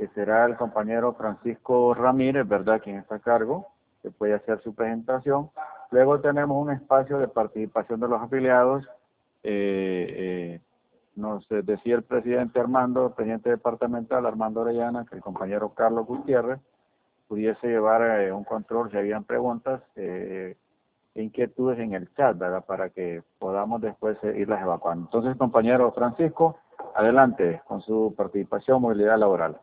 que será el compañero Francisco Ramírez, ¿verdad?, quien está a cargo, que puede hacer su presentación. Luego tenemos un espacio de participación de los afiliados. Eh, eh, nos decía el presidente Armando, el presidente departamental Armando Orellana, que el compañero Carlos Gutiérrez pudiese llevar eh, un control si habían preguntas, eh, inquietudes en el chat, ¿verdad? Para que podamos después irlas evacuando. Entonces, compañero Francisco, adelante con su participación, movilidad laboral.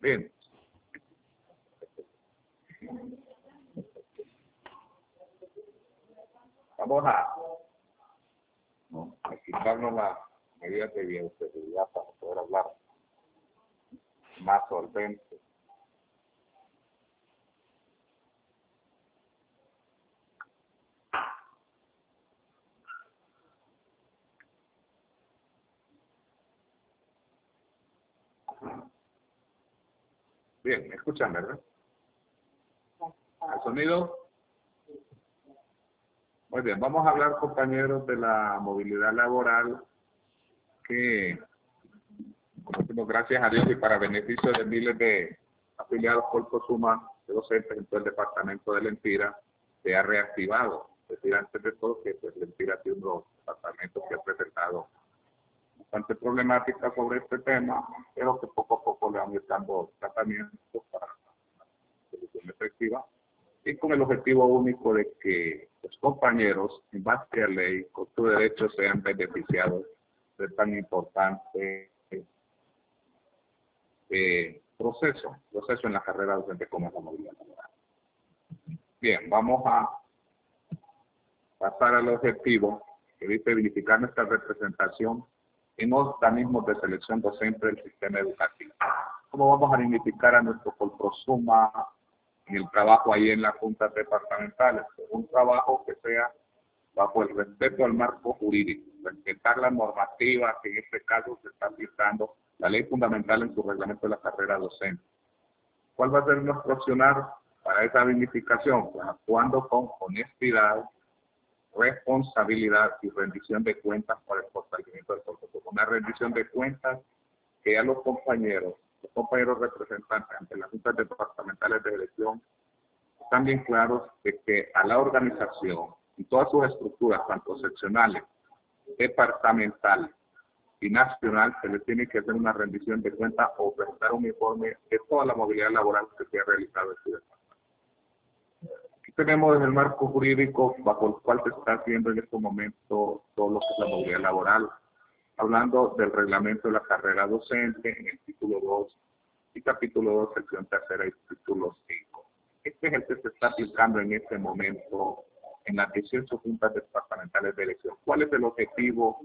Bien. Vamos a, ¿no? quitarnos las medidas de bioseguridad para poder hablar más solvente. Bien, ¿me escuchan, verdad? ¿El sonido? Muy bien, vamos a hablar, compañeros, de la movilidad laboral que, como gracias a Dios y para beneficio de miles de afiliados por Cosuma, de docentes en todo el departamento de Lempira, se ha reactivado. Es decir, antes de todo, que pues, Lempira ha sido uno los departamentos que ha presentado bastante problemática sobre este tema, pero que poco a poco le van dando tratamientos para la solución efectiva y con el objetivo único de que los compañeros, en base a ley, con su derecho, sean beneficiados de tan importante eh, proceso, proceso en la carrera docente como la movilidad laboral. Bien, vamos a pasar al objetivo que dice verificar nuestra representación en organismos de selección docente del sistema educativo. ¿Cómo vamos a dignificar a nuestro Colprosuma en el trabajo ahí en las juntas departamentales? Un trabajo que sea bajo el respeto al marco jurídico, respetar la normativa que en este caso se está aplicando, la ley fundamental en su reglamento de la carrera docente. ¿Cuál va a ser nuestro accionar para esa dignificación? Pues actuando con honestidad, responsabilidad y rendición de cuentas para el fortalecimiento del proceso. Una rendición de cuentas que a los compañeros, los compañeros representantes ante las juntas departamentales de elección, están bien claros de que a la organización y todas sus estructuras, tanto seccionales, departamentales y nacional, se le tiene que hacer una rendición de cuentas o presentar un informe de toda la movilidad laboral que se ha realizado en su departamento tenemos el marco jurídico bajo el cual se está haciendo en este momento todo lo que es la movilidad laboral, hablando del reglamento de la carrera docente en el título 2 y capítulo 2, sección tercera y título 5. Este es el que se está aplicando en este momento en las 18 juntas departamentales de elección. ¿Cuál es el objetivo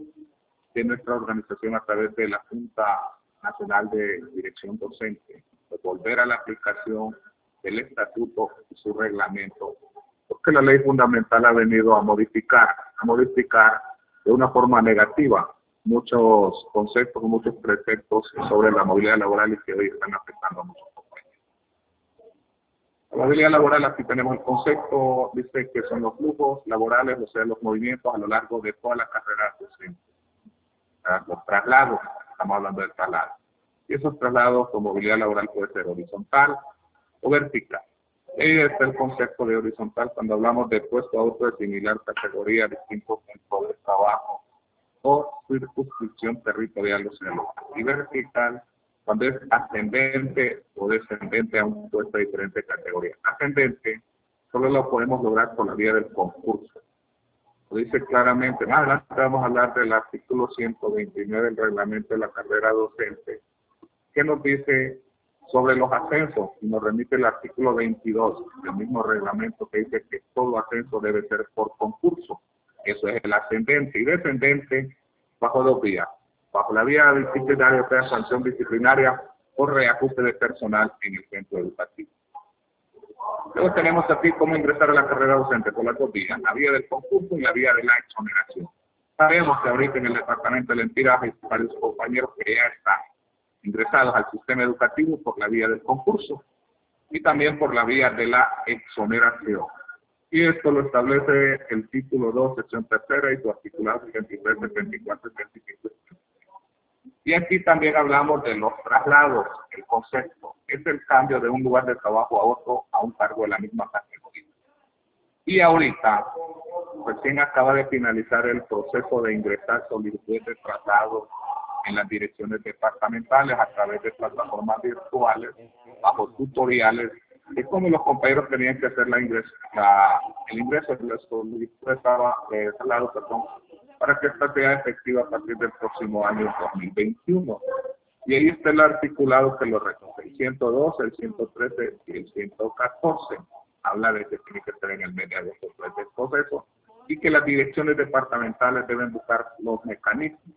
de nuestra organización a través de la Junta Nacional de Dirección Docente? De volver a la aplicación el estatuto y su reglamento, porque la ley fundamental ha venido a modificar, a modificar de una forma negativa muchos conceptos, muchos preceptos sobre la movilidad laboral y que hoy están afectando a muchos compañeros. La movilidad laboral, aquí tenemos el concepto, dice que son los flujos laborales, o sea, los movimientos a lo largo de toda la carrera. Los traslados, estamos hablando de traslado. Y esos traslados con movilidad laboral puede ser horizontal, o vertical. Ahí está el concepto de horizontal cuando hablamos de puesto a otro de similar categoría, distinto centro de trabajo o circunscripción territorial o sea, Y vertical cuando es ascendente o descendente a un puesto de diferente categoría. Ascendente solo lo podemos lograr por la vía del concurso. Lo dice claramente, más adelante vamos a hablar del artículo 129 del reglamento de la carrera docente, que nos dice sobre los ascensos, y nos remite el artículo 22 del mismo reglamento que dice que todo ascenso debe ser por concurso. Eso es el ascendente y descendente bajo dos vías. Bajo la vía disciplinaria, o sea, sanción disciplinaria o reajuste de personal en el centro educativo. Luego tenemos aquí cómo ingresar a la carrera docente por las dos vías, la vía del concurso y la vía de la exoneración. Sabemos que ahorita en el departamento de Lentiras hay varios compañeros que ya están ingresados al sistema educativo por la vía del concurso. y también por la vía de la exoneración. Y esto lo establece el título 2, sección tercera y su articulado 73, 74, 75. Y aquí también hablamos de los traslados, el concepto. Es el cambio de un lugar de trabajo a otro a un cargo de la misma categoría. Y ahorita, recién acaba de finalizar el proceso de ingresar solicitudes de traslado en las direcciones departamentales a través de plataformas virtuales, bajo tutoriales, es como los compañeros tenían que hacer la ingreso, el ingreso de la solicitud de perdón, para que esta sea efectiva a partir del próximo año 2021. Y ahí está el articulado que lo recoge, el 112, el 113 y el 114. Habla de que tiene que ser en el mes de agosto del proceso y que las direcciones departamentales deben buscar los mecanismos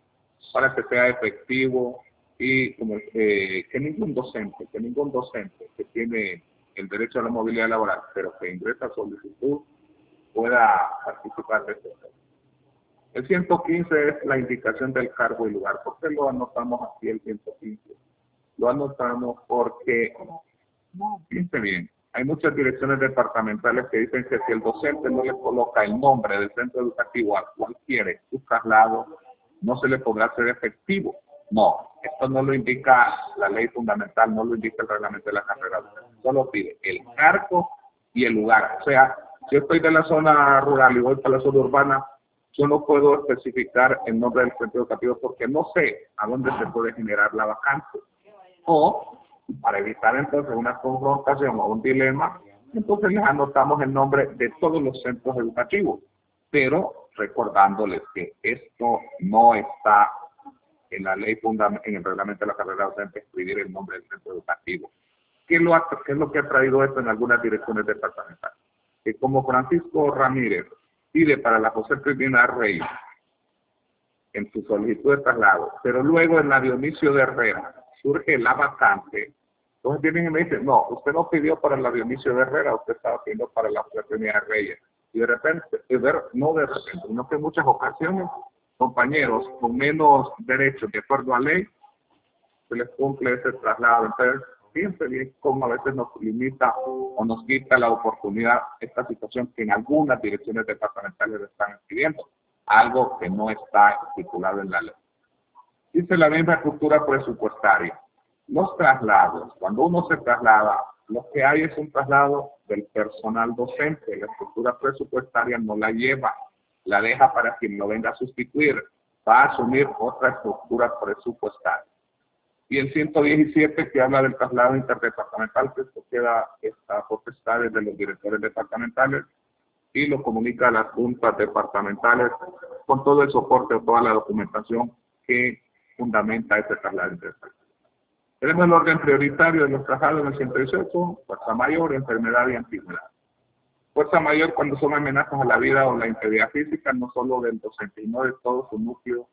para que sea efectivo y como eh, que ningún docente, que ningún docente que tiene el derecho a la movilidad laboral, pero que ingresa solicitud, pueda participar de este. El 115 es la indicación del cargo y lugar. ¿Por qué lo anotamos aquí el 115? Lo anotamos porque, fíjense bien, hay muchas direcciones departamentales que dicen que si el docente no le coloca el nombre del centro educativo al cual quiere su traslado, no se le podrá hacer efectivo. No, esto no lo indica la ley fundamental, no lo indica el reglamento de la carrera. Solo pide el cargo y el lugar. O sea, si estoy de la zona rural y voy para la zona urbana, yo no puedo especificar el nombre del centro educativo porque no sé a dónde se puede generar la vacante. O, para evitar entonces una confrontación o un dilema, entonces les anotamos el nombre de todos los centros educativos, pero recordándoles que esto no está en la ley en el reglamento de la carrera docente, escribir el nombre del centro educativo. ¿Qué, lo ¿Qué es lo que ha traído esto en algunas direcciones departamentales? Que como Francisco Ramírez pide para la José Cristina Rey en su solicitud de traslado, pero luego en la Dionisio de Herrera surge la vacante, entonces vienen y me dicen, no, usted no pidió para la Dionisio de Herrera, usted estaba pidiendo para la José Cristina Reyes. Y de repente, no de repente, sino que en muchas ocasiones, compañeros con menos derechos de acuerdo a ley, se les cumple ese traslado. Entonces, fíjense bien cómo a veces nos limita o nos quita la oportunidad esta situación que en algunas direcciones departamentales están pidiendo, algo que no está estipulado en la ley. Dice la misma estructura presupuestaria. Los traslados, cuando uno se traslada, lo que hay es un traslado del personal docente. La estructura presupuestaria no la lleva, la deja para quien lo venga a sustituir. Va a asumir otra estructura presupuestaria y el 117 que habla del traslado interdepartamental, que esto queda esta potestad de los directores departamentales y lo comunica a las juntas departamentales con todo el soporte o toda la documentación que fundamenta ese traslado interdepartamental. Tenemos el orden prioritario de los traslados en el 118, fuerza mayor, enfermedad y antigüedad. Fuerza mayor cuando son amenazas a la vida o la integridad física, no solo del docente, sino de todo su núcleo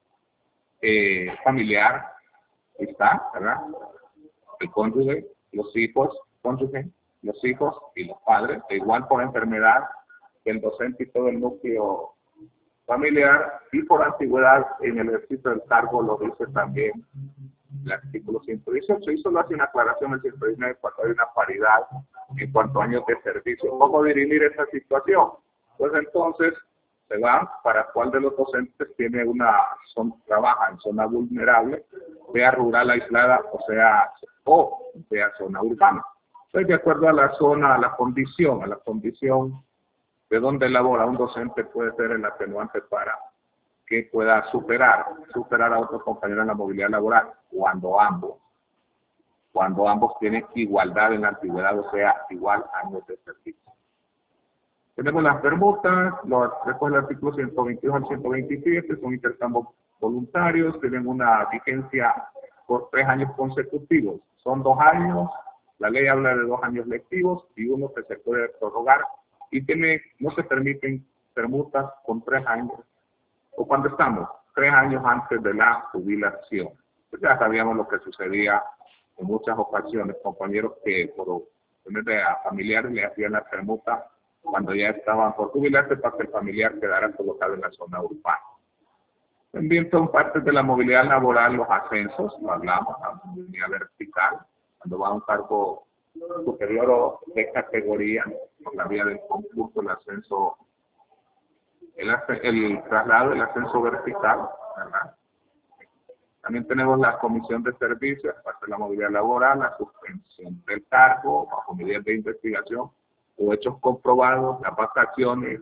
eh, familiar, está, ¿verdad? El cónyuge, los hijos, cónyuge, los hijos y los padres, igual por enfermedad, el docente y todo el núcleo familiar, y por antigüedad en el ejercicio del cargo, lo dice también el artículo 118. Y solo hace una aclaración el 119 cuando hay una paridad en cuanto a años de servicio. ¿Cómo dirimir esa situación? Pues entonces, se va para cuál de los docentes tiene una son, trabaja en zona vulnerable, sea rural aislada o sea o sea zona urbana. Entonces, de acuerdo a la zona, a la condición, a la condición de donde labora un docente puede ser el atenuante para que pueda superar, superar a otros compañeros en la movilidad laboral, cuando ambos, cuando ambos tienen igualdad en la antigüedad, o sea, igual años de servicio. Tenemos las permutas, los recoge el artículo 122 al 127, son intercambios voluntarios, tienen una vigencia por tres años consecutivos. Son dos años, la ley habla de dos años lectivos y uno que se puede prorrogar y tiene, no se permiten permutas con tres años. O cuando estamos, tres años antes de la jubilación. Pues ya sabíamos lo que sucedía en muchas ocasiones, compañeros que por de familiares le hacían la permuta cuando ya estaban por jubilarse para que el familiar quedara colocado en la zona urbana. También son partes de la movilidad laboral los ascensos, lo hablamos, la movilidad vertical, cuando va a un cargo superior o de categoría por la vía del concurso, el ascenso, el, traslado, el ascenso vertical, ¿verdad? También tenemos la comisión de servicios, parte de la movilidad laboral, la suspensión del cargo bajo medidas de investigación o hechos comprobados, las vacaciones,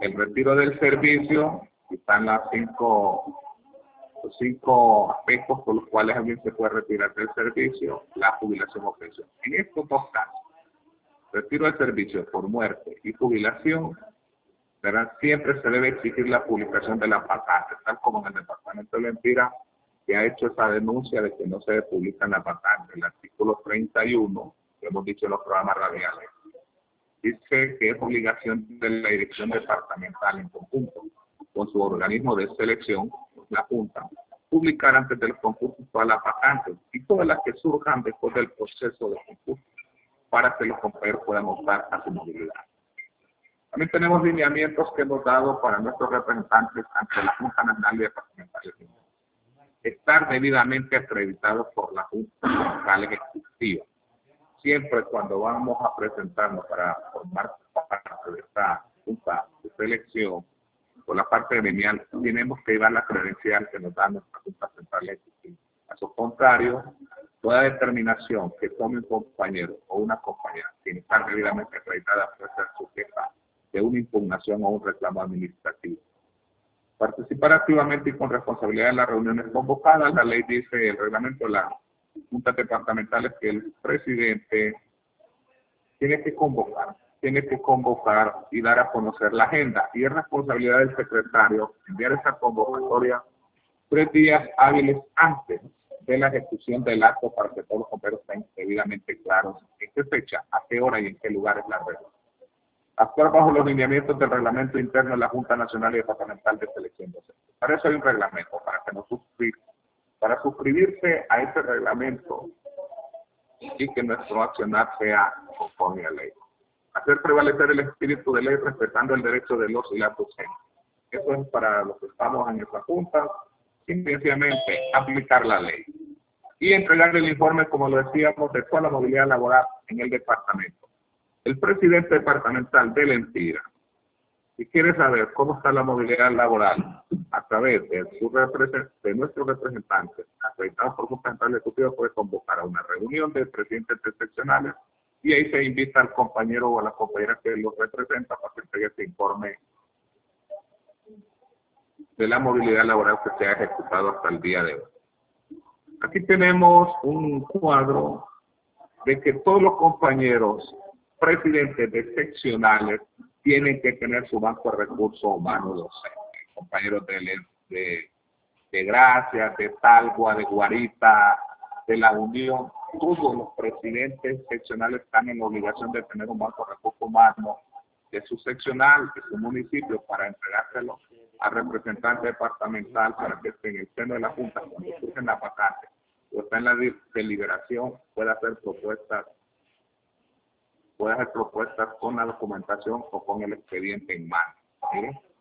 el retiro del servicio, están las cinco, los cinco aspectos por los cuales alguien se puede retirar del servicio, la jubilación o pensión. En estos dos casos, retiro del servicio por muerte y jubilación, siempre se debe exigir la publicación de la patente, tal como en el Departamento de la Empira que ha hecho esa denuncia de que no se publican las vacantes. El artículo 31, que hemos dicho en los programas radiales, dice que es obligación de la dirección departamental en conjunto con su organismo de selección, la Junta, publicar antes del concurso todas las vacantes y todas las que surjan después del proceso de concurso para que los compañeros puedan optar a su movilidad. También tenemos lineamientos que hemos dado para nuestros representantes ante la Junta Nacional de Departamentales estar debidamente acreditados por la Junta Central Ejecutiva. Siempre cuando vamos a presentarnos para formar parte de esta Junta de Selección, por la parte gremial, tenemos que llevar la credencial que nos da nuestra Junta Central Ejecutiva. A su contrario, toda determinación que tome un compañero o una compañera sin estar debidamente acreditada puede ser sujeta de una impugnación o un reclamo administrativo. Participar activamente y con responsabilidad en las reuniones convocadas. La ley dice, el reglamento las juntas departamentales, que el presidente tiene que convocar, tiene que convocar y dar a conocer la agenda. Y es responsabilidad del secretario enviar esa convocatoria tres días hábiles antes de la ejecución del acto para que todos los compañeros estén debidamente claros en qué fecha, a qué hora y en qué lugar es la reunión actuar bajo los lineamientos del reglamento interno de la Junta Nacional y Departamental de Selección Docente. Para eso hay un reglamento, para que no suscribir, para suscribirse a ese reglamento y que nuestro accionar sea conforme a ley. Hacer prevalecer el espíritu de ley respetando el derecho de los y las docentes. Eso es para los que estamos en esta Junta, simplemente aplicar la ley. Y entregar el informe, como lo decíamos, de toda la movilidad laboral en el departamento el presidente departamental de Lentira, si quiere saber cómo está la movilidad laboral a través de, su de nuestros representantes acreditados por Junta Central Ejecutiva, puede convocar a una reunión de presidentes seccionales y ahí se invita al compañero o a la compañera que los representa para que entregue este informe de la movilidad laboral que se ha ejecutado hasta el día de hoy. Aquí tenemos un cuadro de que todos los compañeros presidentes de seccionales tienen que tener su banco de recursos humanos docentes. Compañeros de, de, de Gracia, de Talgua, de Guarita, de la Unión, todos los presidentes seccionales están en la obligación de tener un banco de recursos humanos de su seccional, de su municipio, para entregárselo al representante departamental para que esté en el seno de la Junta, cuando surgen la vacante o está en la deliberación, pueda hacer propuestas puede hacer propuestas con la documentación o con el expediente en mano.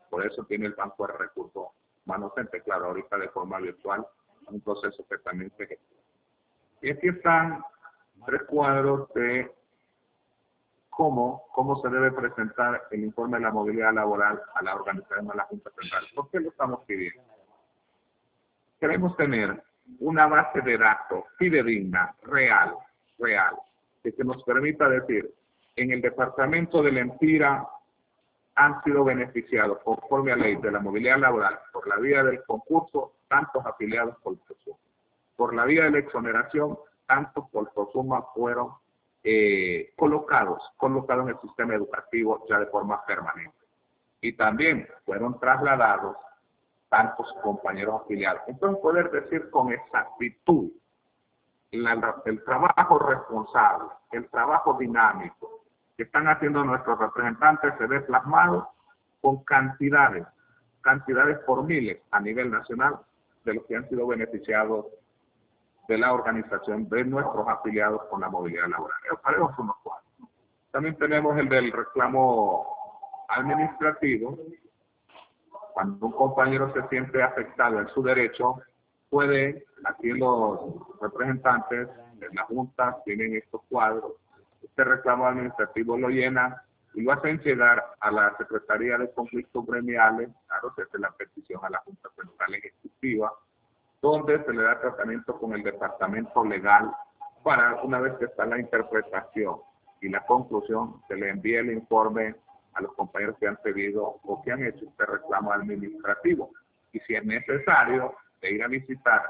Por eso tiene el Banco de Recursos Humanos claro, ahorita de forma virtual, un proceso que también se ejecuta. Y aquí están tres cuadros de cómo, cómo se debe presentar el informe de la movilidad laboral a la organización de la Junta Central. ¿Por qué lo estamos pidiendo? Queremos tener una base de datos fidedigna, real, real, que nos permita decir en el departamento de Lempira han sido beneficiados conforme a ley de la movilidad laboral por la vía del concurso tantos afiliados por Prosuma. Por la vía de la exoneración, tantos por Prosuma fueron eh, colocados, colocados en el sistema educativo ya de forma permanente. Y también fueron trasladados tantos compañeros afiliados. Entonces poder decir con exactitud el trabajo responsable, el trabajo dinámico, que están haciendo nuestros representantes se ve plasmado con cantidades, cantidades por miles a nivel nacional de los que han sido beneficiados de la organización de nuestros afiliados con la movilidad laboral. Unos cuantos. También tenemos el del reclamo administrativo. Cuando un compañero se siente afectado en su derecho, puede, aquí los representantes de la Junta tienen estos cuadros Este reclamo administrativo lo llena y lo hacen llegar a la Secretaría de Conflictos Gremiales, claro, se hace la petición a la Junta Central Ejecutiva, donde se le da tratamiento con el Departamento Legal para, una vez que está la interpretación y la conclusión, se le envíe el informe a los compañeros que han pedido o que han hecho este reclamo administrativo. Y si es necesario de ir a visitar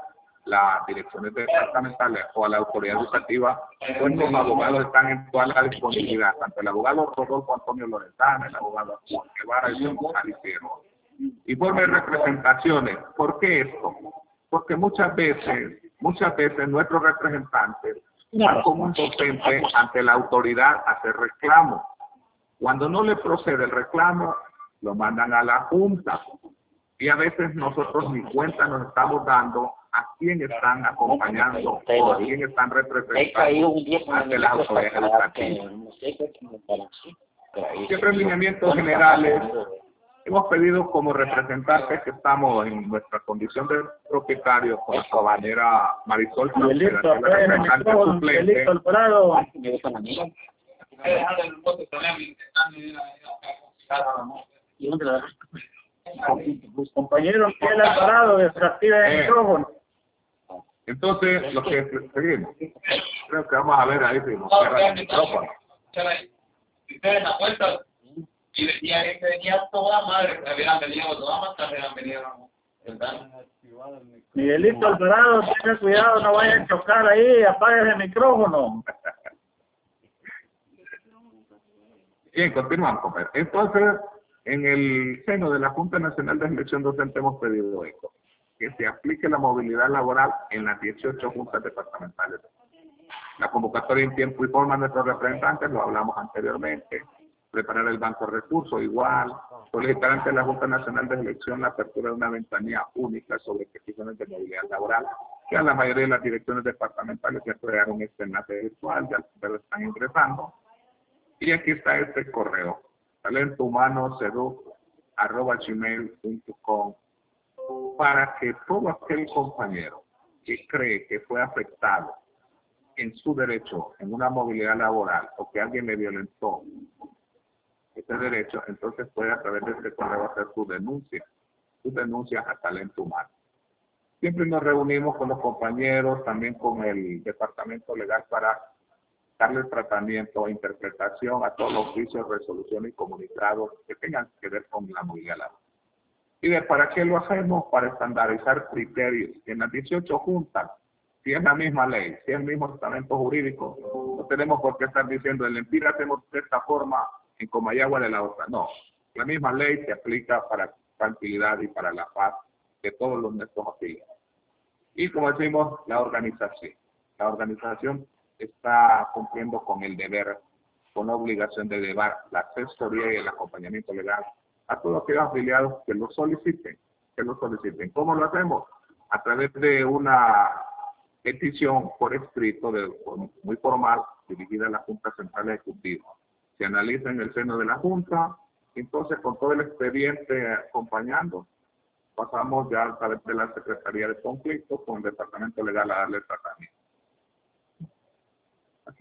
las direcciones departamentales o a la autoridad educativa, pues los abogados están en toda la disponibilidad, tanto el abogado Rodolfo Antonio Lorenzana, el abogado Juan Guevara y el Jalicero. Informe de representaciones. ¿Por qué esto? Porque muchas veces, muchas veces nuestros representantes van como un docente ante la autoridad a hacer reclamo. Cuando no le procede el reclamo, lo mandan a la Junta. Y a veces nosotros ni cuenta nos estamos dando a quién están acompañando o a quién están representando ante las autoridades educativas. Siempre en lineamientos generales hemos pedido como representantes que estamos en nuestra condición de propietario con la compañera Marisol Salcedo, la representante suplente. Compañeros, que el Alvarado desactiva el micrófono. Entonces, lo que seguimos, creo que vamos a ver ahí si nos No, cierran el micrófono. ustedes la puerta y decía que venía toda madre, que habían venido, todas más tarde habían venido, ¿verdad? Miguelito Alvarado, tenga cuidado, no vaya a chocar ahí, apague el micrófono. Bien, continuamos, compañeros. Entonces, en el seno de la Junta Nacional de Selección Docente hemos pedido esto, que se aplique la movilidad laboral en las 18 juntas departamentales. La convocatoria en tiempo y forma de nuestros representantes, lo hablamos anteriormente, preparar el banco de recursos igual, solicitar ante la Junta Nacional de Selección la apertura de una ventanilla única sobre peticiones de movilidad laboral, que a la mayoría de las direcciones departamentales ya crearon este enlace virtual, ya pero están ingresando. Y aquí está este correo, talento humano arroba gmail.com para que todo aquel compañero que cree que fue afectado en su derecho en una movilidad laboral o que alguien le violentó ese derecho, entonces puede a través de este correo hacer su denuncia, sus denuncias a talento humano. Siempre nos reunimos con los compañeros, también con el departamento legal para darle tratamiento interpretación a todos los oficios, resoluciones y comunicados que tengan que ver con la movilidad. ¿Y de para qué lo hacemos? Para estandarizar criterios. En las 18 juntas, si es la misma ley, si es el mismo estamento jurídico, no tenemos por qué estar diciendo en Lempira hacemos de esta forma, en Comayagua de la otra. No, la misma ley se aplica para tranquilidad y para la paz de todos los nuestros afiliados. Y como decimos, la organización. La organización está cumpliendo con el deber, con la obligación de llevar la asesoría y el acompañamiento legal a todos aquellos afiliados que lo soliciten, que lo soliciten. ¿Cómo lo hacemos? A través de una petición por escrito de, muy formal dirigida a la Junta Central Ejecutiva. Se analiza en el seno de la Junta, entonces con todo el expediente acompañando, pasamos ya a través de la Secretaría de Conflictos con el Departamento Legal a darle tratamiento.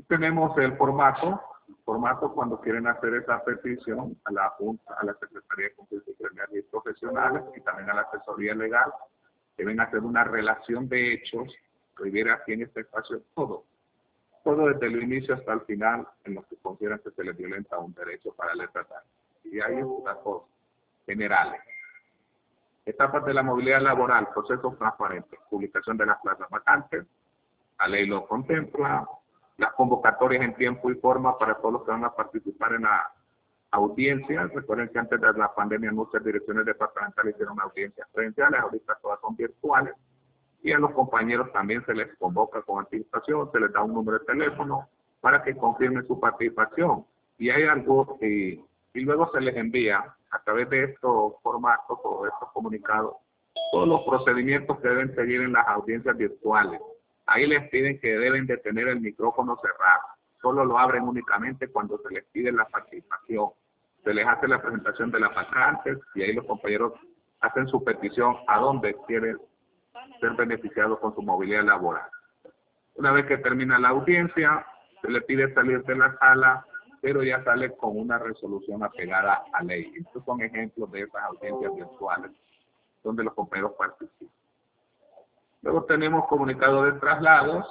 Tenemos el formato, formato cuando quieren hacer esa petición a la Junta, a la Secretaría de Conflictos y Profesionales y también a la asesoría legal, deben hacer una relación de hechos, escribir aquí en este espacio todo, todo desde el inicio hasta el final en lo que consideran que se les violenta un derecho para el tratar. Y hay datos generales. Etapas de la movilidad laboral, procesos transparentes, publicación de las plazas vacantes, la ley lo contempla, las convocatorias en tiempo y forma para todos los que van a participar en la audiencia. Recuerden que antes de la pandemia muchas direcciones departamentales hicieron audiencias presenciales, ahorita todas son virtuales. Y a los compañeros también se les convoca con anticipación, se les da un número de teléfono para que confirmen su participación. Y hay algo que, y luego se les envía a través de estos formatos o estos comunicados todos los procedimientos que deben seguir en las audiencias virtuales. Ahí les piden que deben de tener el micrófono cerrado. Solo lo abren únicamente cuando se les pide la participación. Se les hace la presentación de las vacantes y ahí los compañeros hacen su petición a dónde quieren ser beneficiados con su movilidad laboral. Una vez que termina la audiencia, se le pide salir de la sala, pero ya sale con una resolución apegada a ley. Estos son ejemplos de esas audiencias virtuales donde los compañeros participan. Tenemos comunicado de traslados,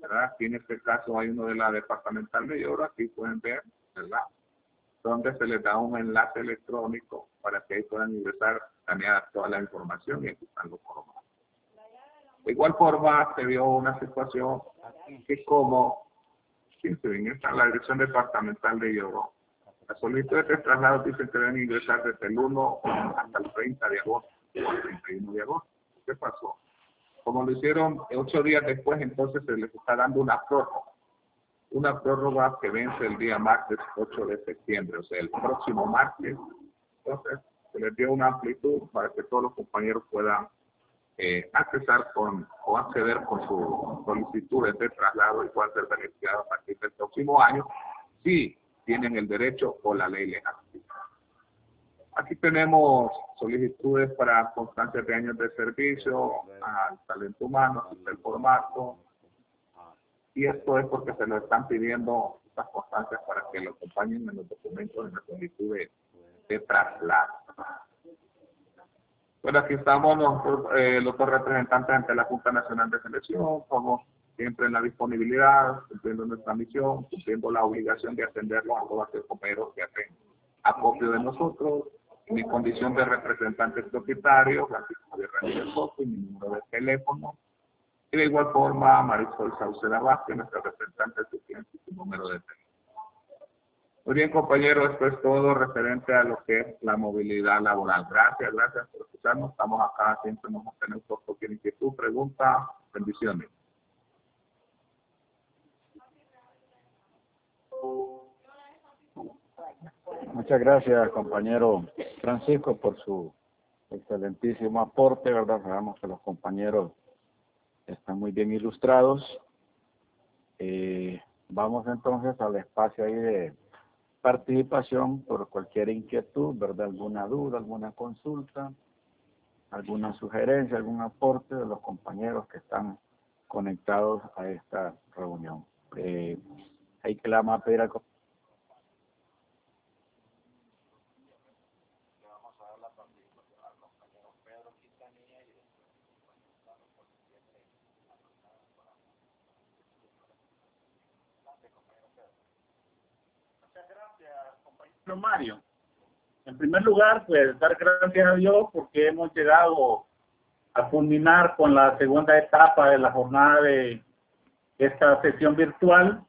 ¿verdad? En este caso hay uno de la departamental de Lloro, aquí pueden ver, ¿verdad? Donde se les da un enlace electrónico para que ahí puedan ingresar, escanear toda la información y están los formatos. De igual forma, se vio una situación que como, bien, esta la dirección departamental de Lloro, las solicitudes de traslado dicen que deben ingresar desde el 1 hasta el 30 de agosto o el 31 de agosto. ¿Qué pasó? Como lo hicieron ocho días después, entonces se les está dando una prórroga. Una prórroga que vence el día martes 8 de septiembre, o sea, el próximo martes. Entonces, se les dio una amplitud para que todos los compañeros puedan eh, accesar con o acceder con sus solicitudes de traslado y puedan ser beneficiados a partir del próximo año si tienen el derecho o la ley legal. Aquí tenemos solicitudes para constancias de años de servicio, al talento humano, el formato. Y esto es porque se lo están pidiendo estas constancias para que lo acompañen en los documentos de la solicitud de, traslado. Bueno, aquí estamos los, eh, los dos representantes ante la Junta Nacional de Selección, como siempre en la disponibilidad, cumpliendo nuestra misión, cumpliendo la obligación de atenderlo a todos los compañeros que hacen acopio de nosotros, mi condición de representante propietario, Francisco Javier Ramírez Soto, y mi número de teléfono. Y de igual forma, Marisol Sauceda Vázquez, nuestra representante y su número de teléfono. Muy bien, compañeros, esto es todo referente a lo que es la movilidad laboral. Gracias, gracias por escucharnos. Estamos acá, siempre nos tenemos cualquier inquietud, pregunta, bendiciones. Muchas gracias, compañero Francisco, por su excelentísimo aporte, ¿verdad? Sabemos que los compañeros están muy bien ilustrados. Eh, vamos entonces al espacio ahí de participación por cualquier inquietud, ¿verdad? Alguna duda, alguna consulta, alguna sugerencia, algún aporte de los compañeros que están conectados a esta reunión. Eh, hay que la mapera Mario. En primer lugar, pues dar gracias a Dios porque hemos llegado a culminar con la segunda etapa de la jornada de esta sesión virtual.